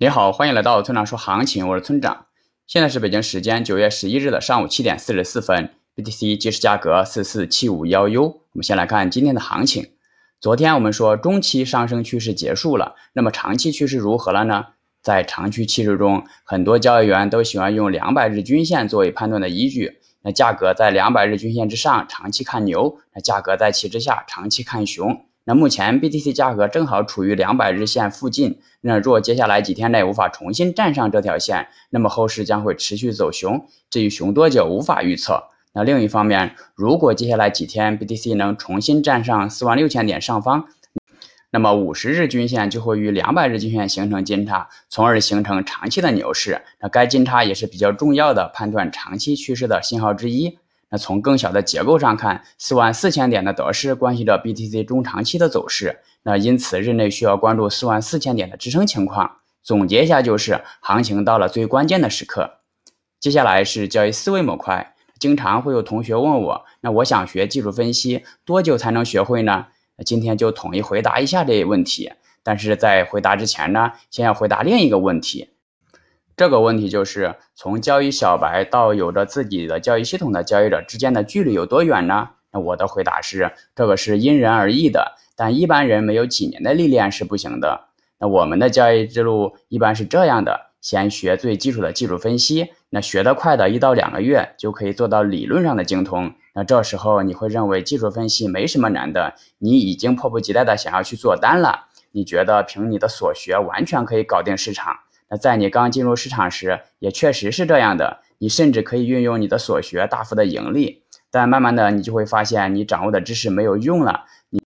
你好，欢迎来到村长说行情，我是村长。现在是北京时间九月十一日的上午七点四十四分，BTC 即时价格四四七五幺 U。我们先来看今天的行情。昨天我们说中期上升趋势结束了，那么长期趋势如何了呢？在长期趋势中，很多交易员都喜欢用两百日均线作为判断的依据。那价格在两百日均线之上，长期看牛；那价格在其之下，长期看熊。那目前 BTC 价格正好处于两百日线附近，那若接下来几天内无法重新站上这条线，那么后市将会持续走熊。至于熊多久，无法预测。那另一方面，如果接下来几天 BTC 能重新站上四万六千点上方，那么五十日均线就会与两百日均线形成金叉，从而形成长期的牛市。那该金叉也是比较重要的判断长期趋势的信号之一。那从更小的结构上看，四万四千点的得失关系着 BTC 中长期的走势。那因此日内需要关注四万四千点的支撑情况。总结一下就是，行情到了最关键的时刻。接下来是交易思维模块。经常会有同学问我，那我想学技术分析，多久才能学会呢？今天就统一回答一下这个问题。但是在回答之前呢，先要回答另一个问题。这个问题就是从交易小白到有着自己的交易系统的交易者之间的距离有多远呢？那我的回答是，这个是因人而异的，但一般人没有几年的历练是不行的。那我们的交易之路一般是这样的：先学最基础的技术分析，那学得快的一到两个月就可以做到理论上的精通。那这时候你会认为技术分析没什么难的，你已经迫不及待的想要去做单了。你觉得凭你的所学完全可以搞定市场。那在你刚进入市场时，也确实是这样的，你甚至可以运用你的所学大幅的盈利。但慢慢的，你就会发现你掌握的知识没有用了，你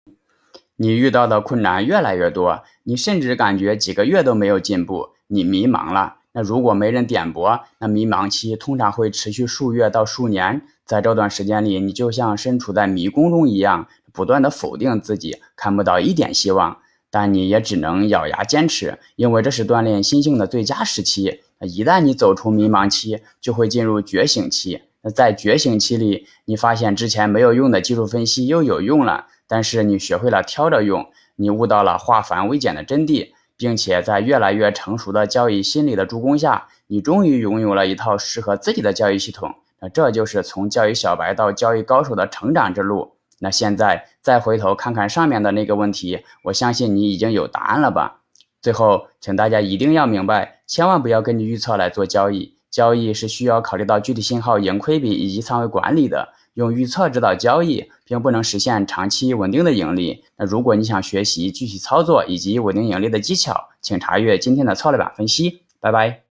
你遇到的困难越来越多，你甚至感觉几个月都没有进步，你迷茫了。那如果没人点拨，那迷茫期通常会持续数月到数年，在这段时间里，你就像身处在迷宫中一样，不断的否定自己，看不到一点希望。但你也只能咬牙坚持，因为这是锻炼心性的最佳时期。一旦你走出迷茫期，就会进入觉醒期。那在觉醒期里，你发现之前没有用的技术分析又有用了，但是你学会了挑着用，你悟到了化繁为简的真谛，并且在越来越成熟的交易心理的助攻下，你终于拥有了一套适合自己的交易系统。那这就是从交易小白到交易高手的成长之路。那现在再回头看看上面的那个问题，我相信你已经有答案了吧？最后，请大家一定要明白，千万不要根据预测来做交易，交易是需要考虑到具体信号、盈亏比以及仓位管理的。用预测指导交易，并不能实现长期稳定的盈利。那如果你想学习具体操作以及稳定盈利的技巧，请查阅今天的策略版分析。拜拜。